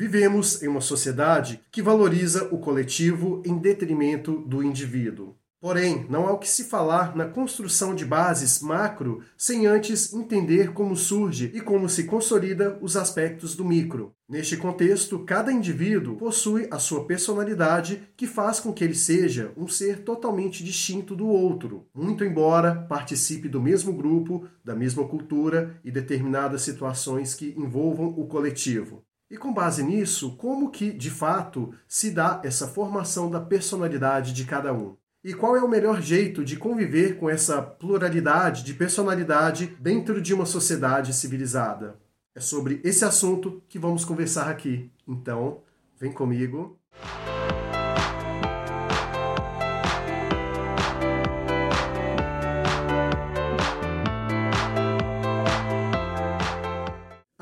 Vivemos em uma sociedade que valoriza o coletivo em detrimento do indivíduo. Porém, não há o que se falar na construção de bases macro sem antes entender como surge e como se consolida os aspectos do micro. Neste contexto, cada indivíduo possui a sua personalidade que faz com que ele seja um ser totalmente distinto do outro, muito embora participe do mesmo grupo, da mesma cultura e determinadas situações que envolvam o coletivo. E com base nisso, como que de fato se dá essa formação da personalidade de cada um? E qual é o melhor jeito de conviver com essa pluralidade de personalidade dentro de uma sociedade civilizada? É sobre esse assunto que vamos conversar aqui. Então, vem comigo.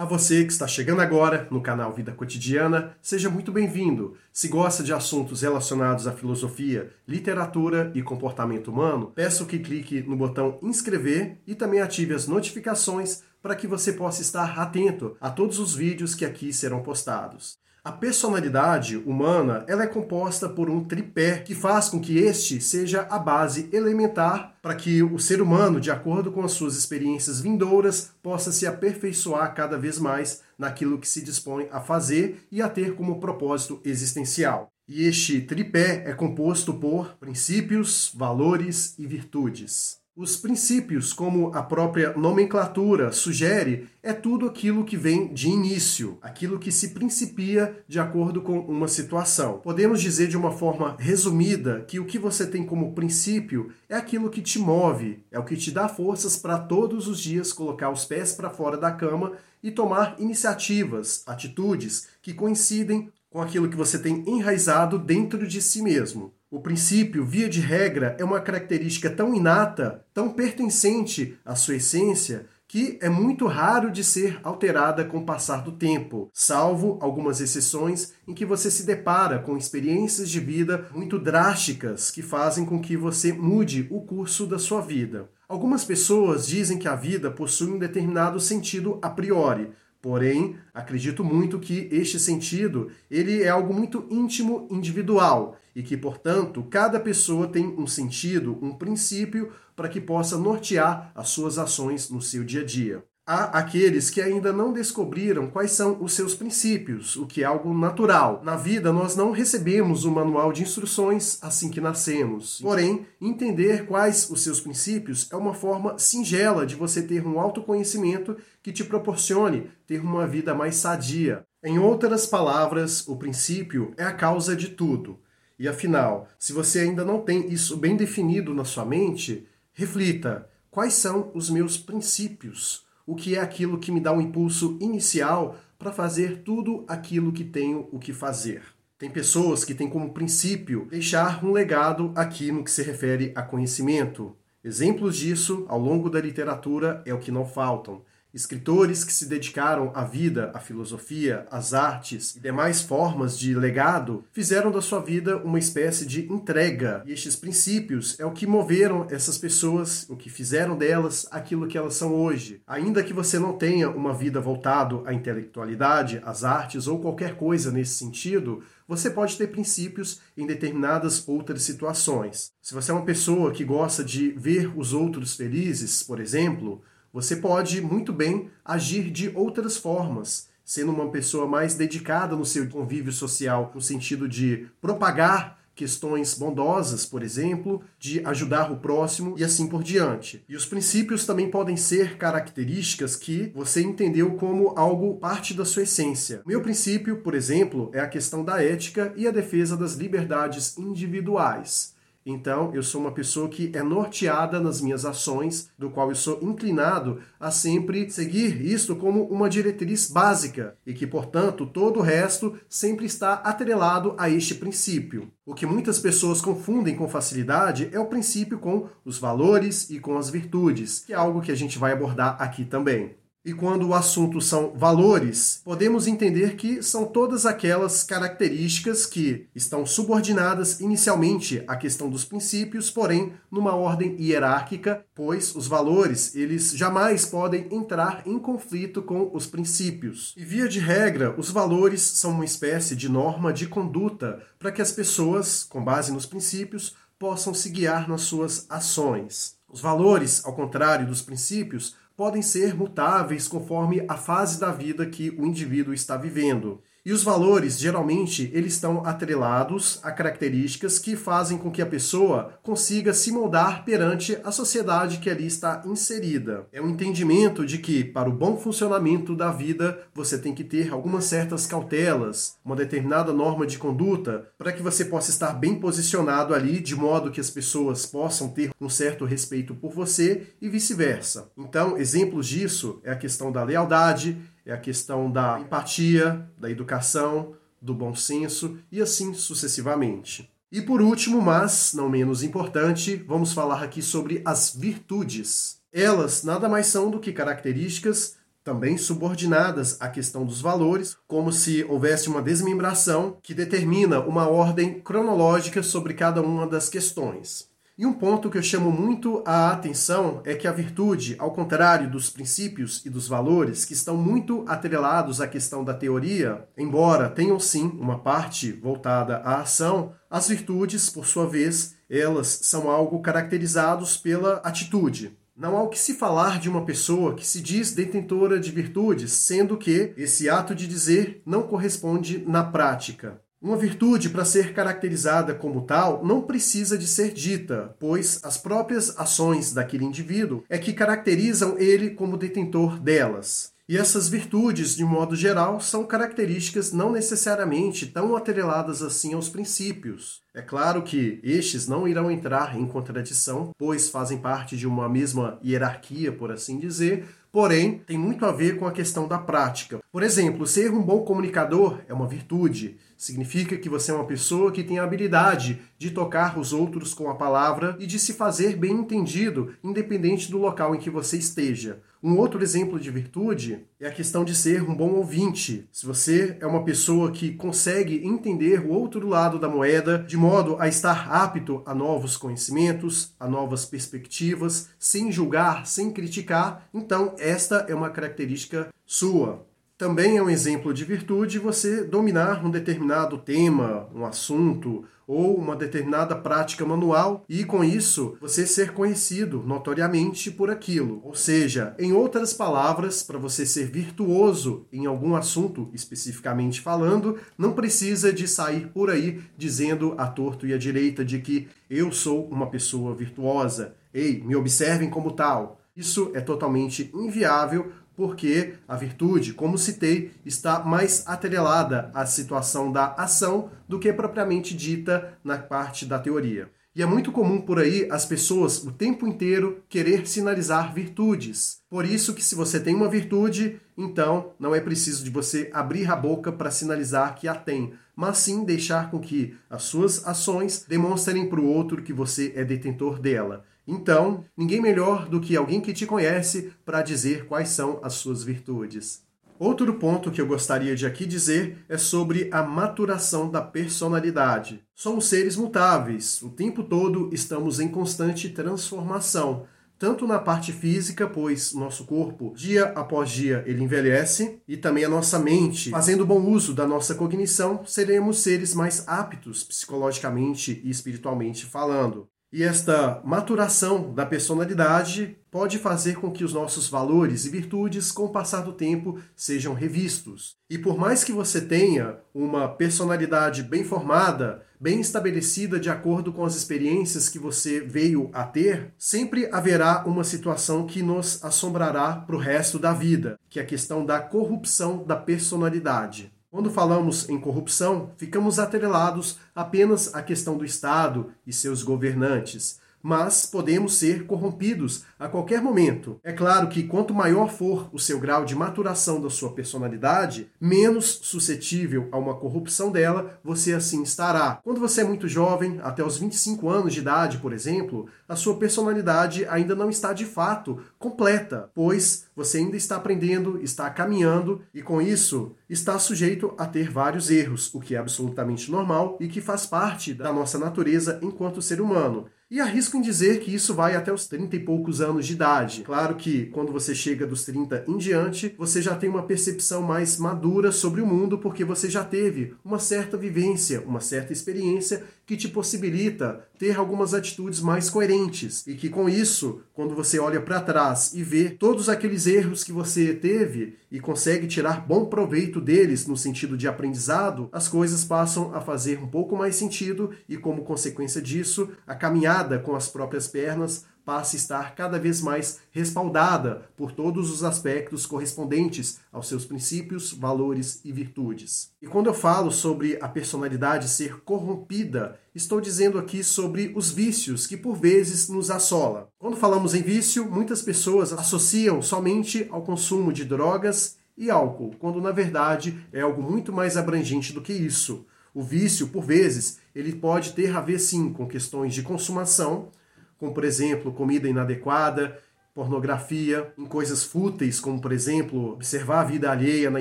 Você que está chegando agora no canal Vida Cotidiana, seja muito bem-vindo. Se gosta de assuntos relacionados à filosofia, literatura e comportamento humano, peço que clique no botão inscrever e também ative as notificações para que você possa estar atento a todos os vídeos que aqui serão postados. A personalidade humana ela é composta por um tripé que faz com que este seja a base elementar para que o ser humano, de acordo com as suas experiências vindouras, possa se aperfeiçoar cada vez mais naquilo que se dispõe a fazer e a ter como propósito existencial. E este tripé é composto por princípios, valores e virtudes. Os princípios, como a própria nomenclatura sugere, é tudo aquilo que vem de início, aquilo que se principia de acordo com uma situação. Podemos dizer de uma forma resumida que o que você tem como princípio é aquilo que te move, é o que te dá forças para todos os dias colocar os pés para fora da cama e tomar iniciativas, atitudes que coincidem com aquilo que você tem enraizado dentro de si mesmo. O princípio, via de regra, é uma característica tão inata, tão pertencente à sua essência, que é muito raro de ser alterada com o passar do tempo, salvo algumas exceções em que você se depara com experiências de vida muito drásticas que fazem com que você mude o curso da sua vida. Algumas pessoas dizem que a vida possui um determinado sentido a priori, Porém, acredito muito que este sentido ele é algo muito íntimo, individual e que, portanto, cada pessoa tem um sentido, um princípio para que possa nortear as suas ações no seu dia a dia. Há aqueles que ainda não descobriram quais são os seus princípios, o que é algo natural. Na vida, nós não recebemos um manual de instruções assim que nascemos. Porém, entender quais os seus princípios é uma forma singela de você ter um autoconhecimento que te proporcione ter uma vida mais sadia. Em outras palavras, o princípio é a causa de tudo. E afinal, se você ainda não tem isso bem definido na sua mente, reflita: quais são os meus princípios? O que é aquilo que me dá um impulso inicial para fazer tudo aquilo que tenho o que fazer. Tem pessoas que têm como princípio deixar um legado aqui no que se refere a conhecimento. Exemplos disso ao longo da literatura é o que não faltam. Escritores que se dedicaram à vida, à filosofia, às artes e demais formas de legado fizeram da sua vida uma espécie de entrega. E estes princípios é o que moveram essas pessoas, o que fizeram delas aquilo que elas são hoje. Ainda que você não tenha uma vida voltado à intelectualidade, às artes ou qualquer coisa nesse sentido, você pode ter princípios em determinadas outras situações. Se você é uma pessoa que gosta de ver os outros felizes, por exemplo, você pode muito bem agir de outras formas, sendo uma pessoa mais dedicada no seu convívio social, no sentido de propagar questões bondosas, por exemplo, de ajudar o próximo e assim por diante. E os princípios também podem ser características que você entendeu como algo parte da sua essência. Meu princípio, por exemplo, é a questão da ética e a defesa das liberdades individuais. Então, eu sou uma pessoa que é norteada nas minhas ações, do qual eu sou inclinado a sempre seguir isto como uma diretriz básica e que, portanto, todo o resto sempre está atrelado a este princípio. O que muitas pessoas confundem com facilidade é o princípio com os valores e com as virtudes, que é algo que a gente vai abordar aqui também. E quando o assunto são valores, podemos entender que são todas aquelas características que estão subordinadas inicialmente à questão dos princípios, porém numa ordem hierárquica, pois os valores, eles jamais podem entrar em conflito com os princípios. E via de regra, os valores são uma espécie de norma de conduta para que as pessoas, com base nos princípios, possam se guiar nas suas ações. Os valores, ao contrário dos princípios, podem ser mutáveis conforme a fase da vida que o indivíduo está vivendo. E os valores, geralmente, eles estão atrelados a características que fazem com que a pessoa consiga se moldar perante a sociedade que ali está inserida. É um entendimento de que, para o bom funcionamento da vida, você tem que ter algumas certas cautelas, uma determinada norma de conduta, para que você possa estar bem posicionado ali, de modo que as pessoas possam ter um certo respeito por você e vice-versa. Então, exemplos disso é a questão da lealdade, é a questão da empatia, da educação, do bom senso e assim sucessivamente. E por último, mas não menos importante, vamos falar aqui sobre as virtudes. Elas nada mais são do que características também subordinadas à questão dos valores, como se houvesse uma desmembração que determina uma ordem cronológica sobre cada uma das questões. E um ponto que eu chamo muito a atenção é que a virtude, ao contrário dos princípios e dos valores, que estão muito atrelados à questão da teoria, embora tenham sim uma parte voltada à ação, as virtudes, por sua vez, elas são algo caracterizados pela atitude. Não há o que se falar de uma pessoa que se diz detentora de virtudes, sendo que esse ato de dizer não corresponde na prática. Uma virtude, para ser caracterizada como tal, não precisa de ser dita, pois as próprias ações daquele indivíduo é que caracterizam ele como detentor delas. E essas virtudes, de modo geral, são características não necessariamente tão atreladas assim aos princípios. É claro que estes não irão entrar em contradição, pois fazem parte de uma mesma hierarquia, por assim dizer, porém tem muito a ver com a questão da prática. Por exemplo, ser um bom comunicador é uma virtude. Significa que você é uma pessoa que tem a habilidade de tocar os outros com a palavra e de se fazer bem entendido, independente do local em que você esteja. Um outro exemplo de virtude é a questão de ser um bom ouvinte. Se você é uma pessoa que consegue entender o outro lado da moeda de modo a estar apto a novos conhecimentos, a novas perspectivas, sem julgar, sem criticar, então esta é uma característica sua. Também é um exemplo de virtude você dominar um determinado tema, um assunto ou uma determinada prática manual e com isso você ser conhecido notoriamente por aquilo. Ou seja, em outras palavras, para você ser virtuoso em algum assunto especificamente falando, não precisa de sair por aí dizendo à torto e à direita de que eu sou uma pessoa virtuosa. Ei, me observem como tal. Isso é totalmente inviável porque a virtude, como citei, está mais atrelada à situação da ação do que propriamente dita na parte da teoria. E é muito comum por aí as pessoas o tempo inteiro querer sinalizar virtudes. Por isso que se você tem uma virtude, então não é preciso de você abrir a boca para sinalizar que a tem, mas sim deixar com que as suas ações demonstrem para o outro que você é detentor dela. Então, ninguém melhor do que alguém que te conhece para dizer quais são as suas virtudes. Outro ponto que eu gostaria de aqui dizer é sobre a maturação da personalidade. Somos seres mutáveis, o tempo todo estamos em constante transformação, tanto na parte física, pois nosso corpo, dia após dia, ele envelhece, e também a nossa mente. Fazendo bom uso da nossa cognição, seremos seres mais aptos psicologicamente e espiritualmente falando. E esta maturação da personalidade pode fazer com que os nossos valores e virtudes, com o passar do tempo, sejam revistos. E por mais que você tenha uma personalidade bem formada, bem estabelecida de acordo com as experiências que você veio a ter, sempre haverá uma situação que nos assombrará para o resto da vida, que é a questão da corrupção da personalidade. Quando falamos em corrupção, ficamos atrelados apenas à questão do Estado e seus governantes. Mas podemos ser corrompidos a qualquer momento. É claro que quanto maior for o seu grau de maturação da sua personalidade, menos suscetível a uma corrupção dela você assim estará. Quando você é muito jovem, até os 25 anos de idade, por exemplo, a sua personalidade ainda não está de fato completa, pois você ainda está aprendendo, está caminhando e com isso está sujeito a ter vários erros, o que é absolutamente normal e que faz parte da nossa natureza enquanto ser humano. E arrisco em dizer que isso vai até os 30 e poucos anos de idade. Claro que quando você chega dos 30 em diante, você já tem uma percepção mais madura sobre o mundo, porque você já teve uma certa vivência, uma certa experiência que te possibilita ter algumas atitudes mais coerentes. E que com isso, quando você olha para trás e vê todos aqueles erros que você teve e consegue tirar bom proveito deles no sentido de aprendizado, as coisas passam a fazer um pouco mais sentido e, como consequência disso, a caminhada com as próprias pernas passe a estar cada vez mais respaldada por todos os aspectos correspondentes aos seus princípios, valores e virtudes. E quando eu falo sobre a personalidade ser corrompida, estou dizendo aqui sobre os vícios que por vezes nos assola. Quando falamos em vício, muitas pessoas associam somente ao consumo de drogas e álcool, quando na verdade é algo muito mais abrangente do que isso. O vício, por vezes, ele pode ter a ver sim com questões de consumação, como por exemplo comida inadequada, pornografia, em coisas fúteis, como por exemplo observar a vida alheia na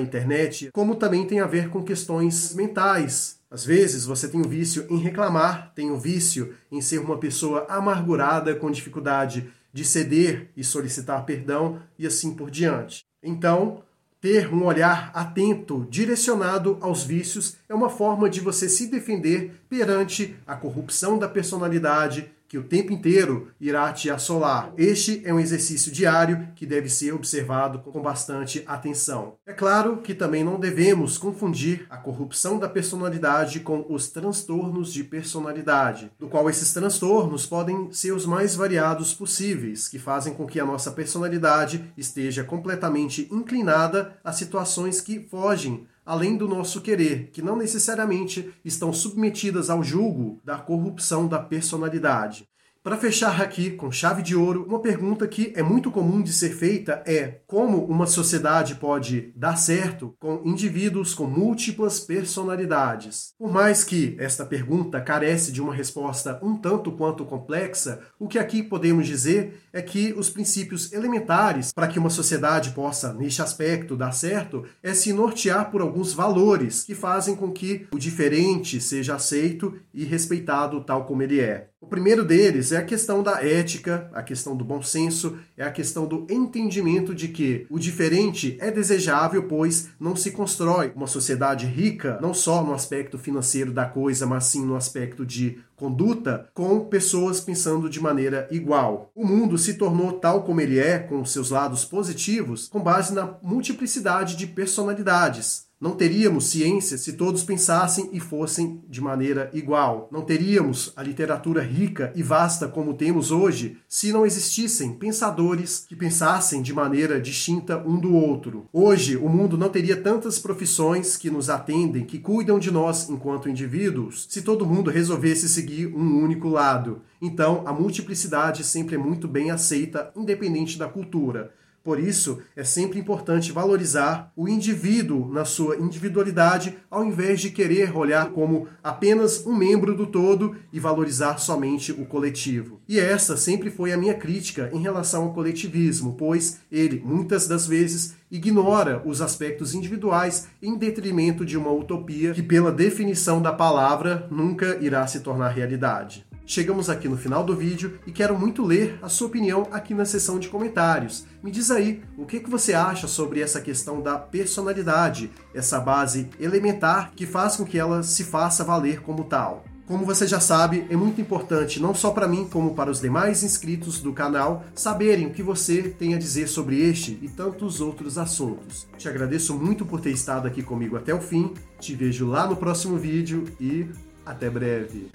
internet, como também tem a ver com questões mentais. Às vezes você tem o vício em reclamar, tem o vício em ser uma pessoa amargurada com dificuldade de ceder e solicitar perdão e assim por diante. Então, ter um olhar atento, direcionado aos vícios, é uma forma de você se defender perante a corrupção da personalidade, que o tempo inteiro irá te assolar. Este é um exercício diário que deve ser observado com bastante atenção. É claro que também não devemos confundir a corrupção da personalidade com os transtornos de personalidade, do qual esses transtornos podem ser os mais variados possíveis, que fazem com que a nossa personalidade esteja completamente inclinada a situações que fogem além do nosso querer, que não necessariamente estão submetidas ao julgo da corrupção da personalidade. Para fechar aqui com chave de ouro, uma pergunta que é muito comum de ser feita é como uma sociedade pode dar certo com indivíduos com múltiplas personalidades? Por mais que esta pergunta carece de uma resposta um tanto quanto complexa, o que aqui podemos dizer é que os princípios elementares para que uma sociedade possa, neste aspecto, dar certo é se nortear por alguns valores que fazem com que o diferente seja aceito e respeitado tal como ele é. O primeiro deles é a questão da ética, a questão do bom senso, é a questão do entendimento de que o diferente é desejável, pois não se constrói uma sociedade rica, não só no aspecto financeiro da coisa, mas sim no aspecto de conduta, com pessoas pensando de maneira igual. O mundo se tornou tal como ele é, com seus lados positivos, com base na multiplicidade de personalidades. Não teríamos ciência se todos pensassem e fossem de maneira igual. Não teríamos a literatura rica e vasta como temos hoje se não existissem pensadores que pensassem de maneira distinta um do outro. Hoje, o mundo não teria tantas profissões que nos atendem, que cuidam de nós enquanto indivíduos, se todo mundo resolvesse seguir um único lado. Então, a multiplicidade sempre é muito bem aceita, independente da cultura. Por isso, é sempre importante valorizar o indivíduo na sua individualidade, ao invés de querer olhar como apenas um membro do todo e valorizar somente o coletivo. E essa sempre foi a minha crítica em relação ao coletivismo, pois ele, muitas das vezes, ignora os aspectos individuais em detrimento de uma utopia que, pela definição da palavra, nunca irá se tornar realidade. Chegamos aqui no final do vídeo e quero muito ler a sua opinião aqui na seção de comentários. Me diz aí o que, que você acha sobre essa questão da personalidade, essa base elementar que faz com que ela se faça valer como tal. Como você já sabe, é muito importante, não só para mim, como para os demais inscritos do canal, saberem o que você tem a dizer sobre este e tantos outros assuntos. Te agradeço muito por ter estado aqui comigo até o fim, te vejo lá no próximo vídeo e até breve.